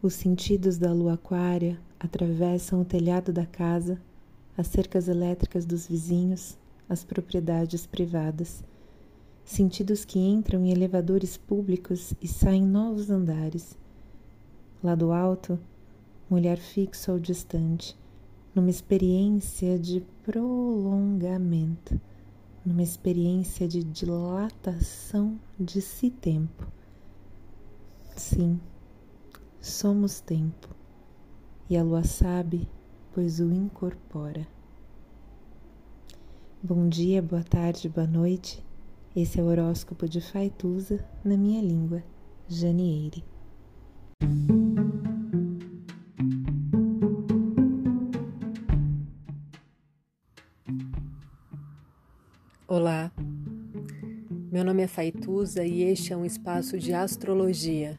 Os sentidos da lua aquária atravessam o telhado da casa, as cercas elétricas dos vizinhos, as propriedades privadas. Sentidos que entram em elevadores públicos e saem novos andares. Lá do alto, um olhar fixo ao distante, numa experiência de prolongamento, numa experiência de dilatação de si tempo. Sim Somos tempo, e a lua sabe, pois o incorpora. Bom dia, boa tarde, boa noite. Esse é o horóscopo de Faituza na minha língua, Janieire. Olá, meu nome é Faituza e este é um espaço de astrologia